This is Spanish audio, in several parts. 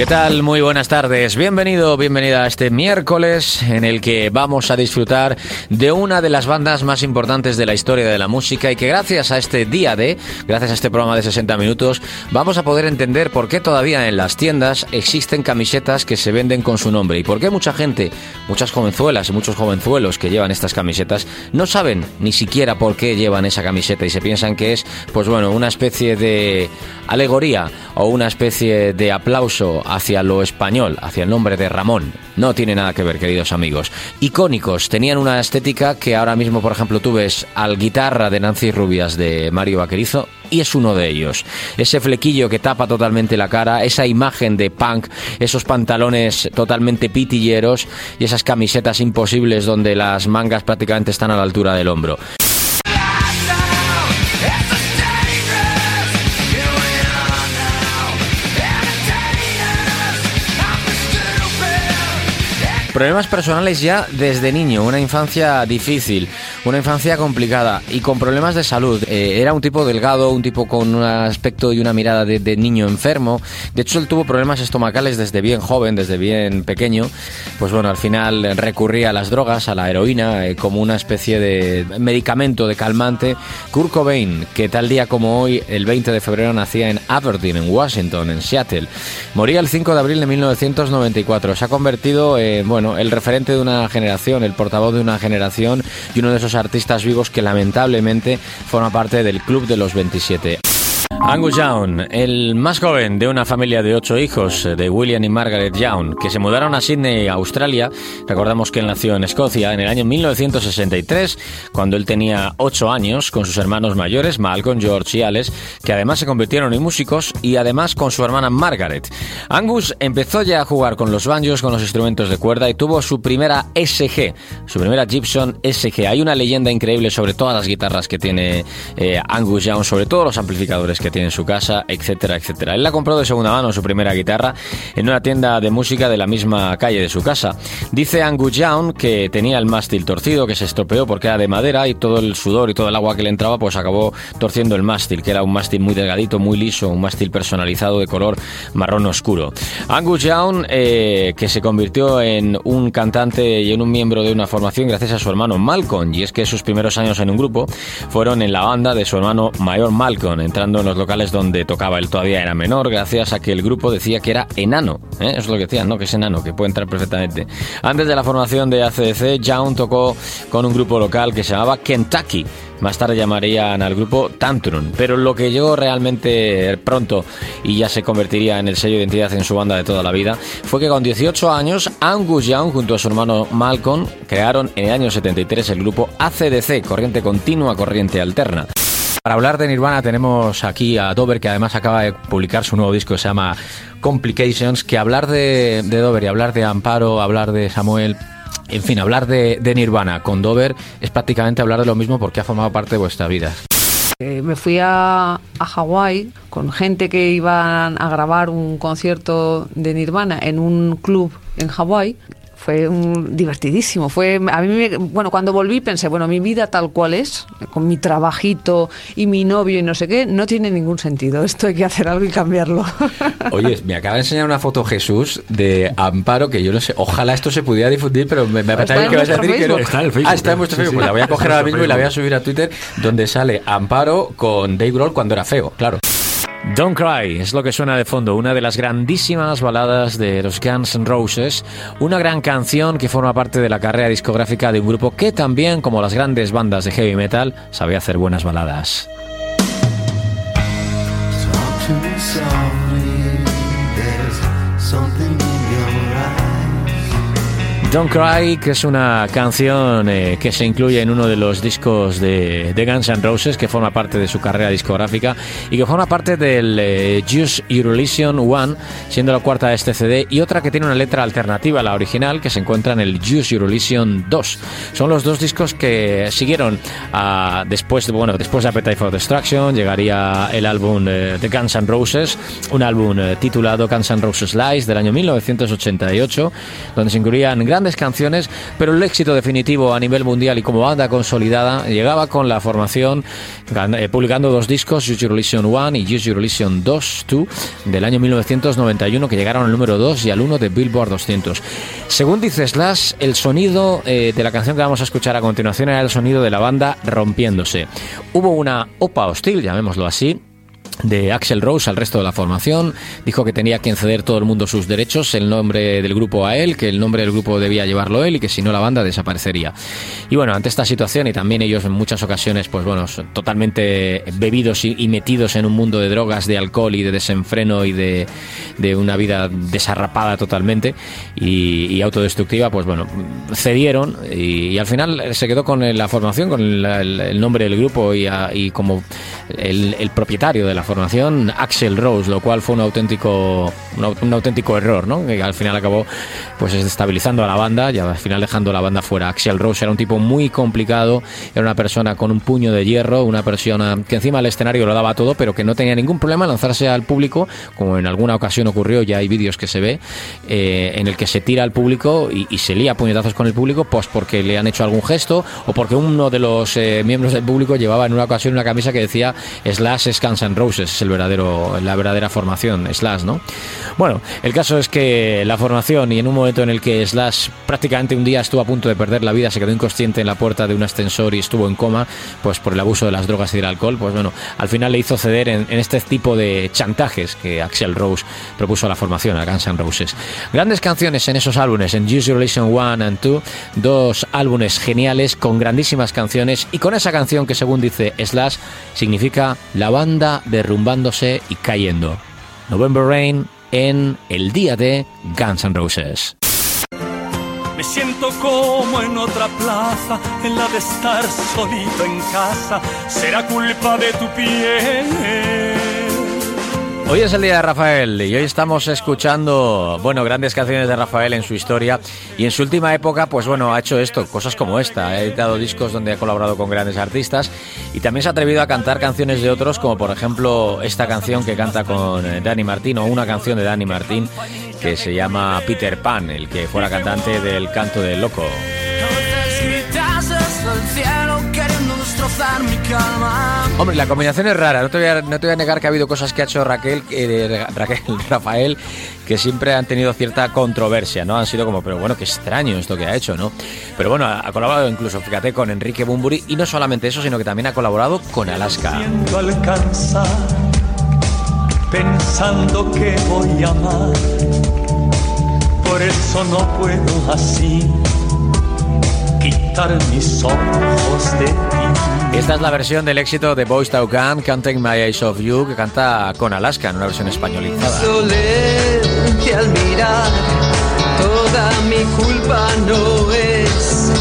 ¿Qué tal? Muy buenas tardes. Bienvenido, bienvenida a este miércoles en el que vamos a disfrutar de una de las bandas más importantes de la historia de la música y que gracias a este día de, gracias a este programa de 60 minutos, vamos a poder entender por qué todavía en las tiendas existen camisetas que se venden con su nombre y por qué mucha gente, muchas jovenzuelas y muchos jovenzuelos que llevan estas camisetas no saben ni siquiera por qué llevan esa camiseta y se piensan que es, pues bueno, una especie de alegoría o una especie de aplauso hacia lo español, hacia el nombre de Ramón. No tiene nada que ver, queridos amigos. Icónicos, tenían una estética que ahora mismo, por ejemplo, tú ves al guitarra de Nancy Rubias de Mario Vaquerizo y es uno de ellos. Ese flequillo que tapa totalmente la cara, esa imagen de punk, esos pantalones totalmente pitilleros y esas camisetas imposibles donde las mangas prácticamente están a la altura del hombro. Problemas personales ya desde niño, una infancia difícil, una infancia complicada y con problemas de salud. Eh, era un tipo delgado, un tipo con un aspecto y una mirada de, niño enfermo. De hecho, él tuvo problemas estomacales desde bien joven, desde bien pequeño. Pues bueno, al final recurría a las drogas, a la heroína, eh, como una especie de medicamento, de calmante. Kurt Cobain, que tal día como hoy, el 20 de febrero, nacía en Aberdeen, en Washington, en Seattle. Moría el 5 de abril de 1994. Se ha convertido en, bueno, bueno, el referente de una generación, el portavoz de una generación y uno de esos artistas vivos que lamentablemente forma parte del Club de los 27. Angus Young, el más joven de una familia de ocho hijos de William y Margaret Young, que se mudaron a Sydney, Australia. Recordamos que él nació en Escocia en el año 1963, cuando él tenía ocho años, con sus hermanos mayores, Malcolm, George y Alex, que además se convirtieron en músicos y además con su hermana Margaret. Angus empezó ya a jugar con los banjos, con los instrumentos de cuerda y tuvo su primera SG, su primera Gibson SG. Hay una leyenda increíble sobre todas las guitarras que tiene eh, Angus Young, sobre todos los amplificadores que tiene en su casa, etcétera, etcétera. Él la compró de segunda mano su primera guitarra en una tienda de música de la misma calle de su casa. Dice Angus Young que tenía el mástil torcido, que se estropeó porque era de madera y todo el sudor y todo el agua que le entraba pues acabó torciendo el mástil, que era un mástil muy delgadito, muy liso, un mástil personalizado de color marrón oscuro. Angus Young, eh, que se convirtió en un cantante y en un miembro de una formación gracias a su hermano Malcolm, y es que sus primeros años en un grupo fueron en la banda de su hermano mayor Malcolm, entrando en los locales donde tocaba él todavía era menor, gracias a que el grupo decía que era enano. ¿eh? Es lo que decían, ¿no? Que es enano, que puede entrar perfectamente. Antes de la formación de ACDC, Young tocó con un grupo local que se llamaba Kentucky. Más tarde llamarían al grupo Tantrum, pero lo que llegó realmente pronto y ya se convertiría en el sello de identidad en su banda de toda la vida fue que con 18 años Angus Young junto a su hermano Malcolm crearon en el año 73 el grupo ACDC, Corriente Continua, Corriente Alterna. Para hablar de Nirvana tenemos aquí a Dover, que además acaba de publicar su nuevo disco que se llama Complications, que hablar de, de Dover y hablar de Amparo, hablar de Samuel, en fin, hablar de, Nirvana con Dover es prácticamente hablar de lo mismo porque ha formado parte de vuestra vida. Eh, me fui a, a Hawái con gente que iban a grabar un concierto de Nirvana en un club en Hawái fue un, divertidísimo. Fue a mí me, bueno, cuando volví pensé, bueno, mi vida tal cual es, con mi trabajito y mi novio y no sé qué, no tiene ningún sentido. Esto hay que hacer algo y cambiarlo. Oye, me acaba de enseñar una foto Jesús de Amparo que yo no sé, ojalá esto se pudiera difundir, pero me, me parece que vas a decir Facebook. que no. Está en el Facebook. Ah, está en vuestro Facebook. Sí. Pues la voy a coger ahora mismo y la voy a subir a Twitter donde sale Amparo con Dave Grohl cuando era feo, claro. Don't Cry es lo que suena de fondo, una de las grandísimas baladas de los Guns N' Roses, una gran canción que forma parte de la carrera discográfica de un grupo que también, como las grandes bandas de heavy metal, sabe hacer buenas baladas. Don't Cry, que es una canción eh, que se incluye en uno de los discos de, Guns N' Roses, que forma parte de su carrera discográfica y que forma parte del eh, Juice Eurovision One, siendo la cuarta de este CD, y otra que tiene una letra alternativa a la original, que se encuentra en el Juice Eurovision 2. Son los dos discos que siguieron a, después, de, bueno, después de Appetite for Destruction, llegaría el álbum eh, de Guns N' Roses, un álbum titulado Guns N' Roses Lies del año 1988, donde se incluían grandes grandes canciones, pero el éxito definitivo a nivel mundial y como banda consolidada llegaba con la formación eh, publicando dos discos, Use Your Illusion 1 y Use Your Illusion 2, 2 del año 1991 que llegaron al número 2 y al 1 de Billboard 200. Según dice Slash, el sonido eh, de la canción que vamos a escuchar a continuación era el sonido de la banda rompiéndose. Hubo una opa hostil, llamémoslo así, de Axel Rose al resto de la formación. Dijo que tenía que ceder todo el mundo sus derechos, el nombre del grupo a él, que el nombre del grupo debía llevarlo él y que si no la banda desaparecería. Y bueno, ante esta situación y también ellos en muchas ocasiones, pues bueno, totalmente bebidos y, metidos en un mundo de drogas, de alcohol y de desenfreno y de, una vida desarrapada totalmente y, autodestructiva, pues bueno, cedieron y, al final se quedó con la formación, con el, nombre del grupo y, como el, el propietario de la Axel Rose, lo cual fue un auténtico, un, auténtico error, ¿no? Que al final acabó pues desestabilizando a la banda y al final dejando la banda fuera. Axel Rose era un tipo muy complicado, era una persona con un puño de hierro, una persona que encima del escenario lo daba todo, pero que no tenía ningún problema lanzarse al público, como en alguna ocasión ocurrió, ya hay vídeos que se ve, eh, en el que se tira al público y, se lía puñetazos con el público, pues porque le han hecho algún gesto o porque uno de los eh, miembros del público llevaba en una ocasión una camisa que decía Slash Scans and Es el verdadero, la verdadera formación, Slash, ¿no? Bueno, el caso es que la formación y en un momento en el que Slash prácticamente un día estuvo a punto de perder la vida, se quedó inconsciente en la puerta de un ascensor y estuvo en coma, pues por el abuso de las drogas y del alcohol, pues bueno, al final le hizo ceder en, este tipo de chantajes que Axel Rose propuso a la formación, a Guns N' Roses. Grandes canciones en esos álbumes, en Use Relation 1 and 2, dos álbumes geniales con grandísimas canciones y con esa canción que según dice Slash significa la banda derrumbándose y cayendo. November Rain en el día de Guns N' Roses. Me siento como en otra plaza, en la de estar solito en casa. Será culpa de tu piel Hoy es el día de Rafael y hoy estamos escuchando, bueno, grandes canciones de Rafael en su historia y en su última época, pues bueno, ha hecho esto, cosas como esta, ha editado discos donde ha colaborado con grandes artistas y también se ha atrevido a cantar canciones de otros, como por ejemplo esta canción que canta con Dani Martín o una canción de Dani Martín que se llama Peter Pan, el que fuera cantante del Canto del Loco. Hombre, la combinación es rara. No te, voy a, negar que ha habido cosas que ha hecho Raquel, eh, Raquel, Rafael, que siempre han tenido cierta controversia, ¿no? Han sido como, pero bueno, qué extraño esto que ha hecho, ¿no? Pero bueno, ha, colaborado incluso, fíjate, con Enrique Bumburi y no solamente eso, sino que también ha colaborado con Alaska. Quitar mis ojos de ti. Esta es la versión del éxito de Boys Town Canting My Eyes of You, que canta con Alaska en una versión españolizada. que al mirar, toda mi culpa no es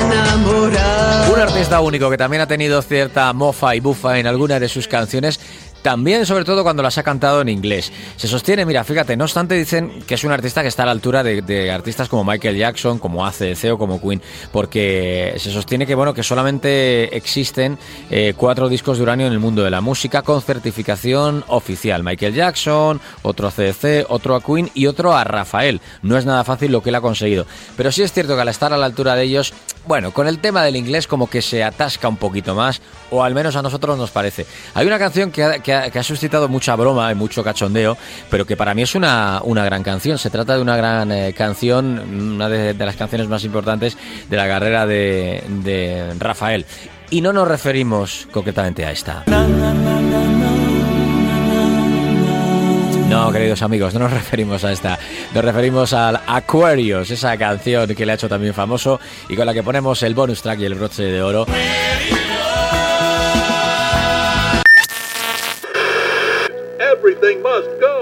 enamorar. Un artista único que también ha tenido cierta mofa y bufa en algunas de sus canciones también, sobre todo, cuando las ha cantado en inglés. Se sostiene, mira, fíjate, no obstante, dicen que es un artista que está a la altura de, artistas como Michael Jackson, como ACDC o como Queen, porque se sostiene que, bueno, que solamente existen eh, cuatro discos de uranio en el mundo de la música con certificación oficial. Michael Jackson, otro ACDC, otro a Queen y otro a Rafael. No es nada fácil lo que él ha conseguido. Pero sí es cierto que al estar a la altura de ellos, bueno, con el tema del inglés como que se atasca un poquito más, o al menos a nosotros nos parece. Hay una canción que que ha, suscitado mucha broma y mucho cachondeo, pero que para mí es una, una gran canción. Se trata de una gran eh, canción, una de, las canciones más importantes de la carrera de, de Rafael. Y no nos referimos concretamente a esta. No, queridos amigos, no nos referimos a esta. Nos referimos al Aquarius, esa canción que le ha hecho también famoso y con la que ponemos el bonus track y el broche de oro. Let's go!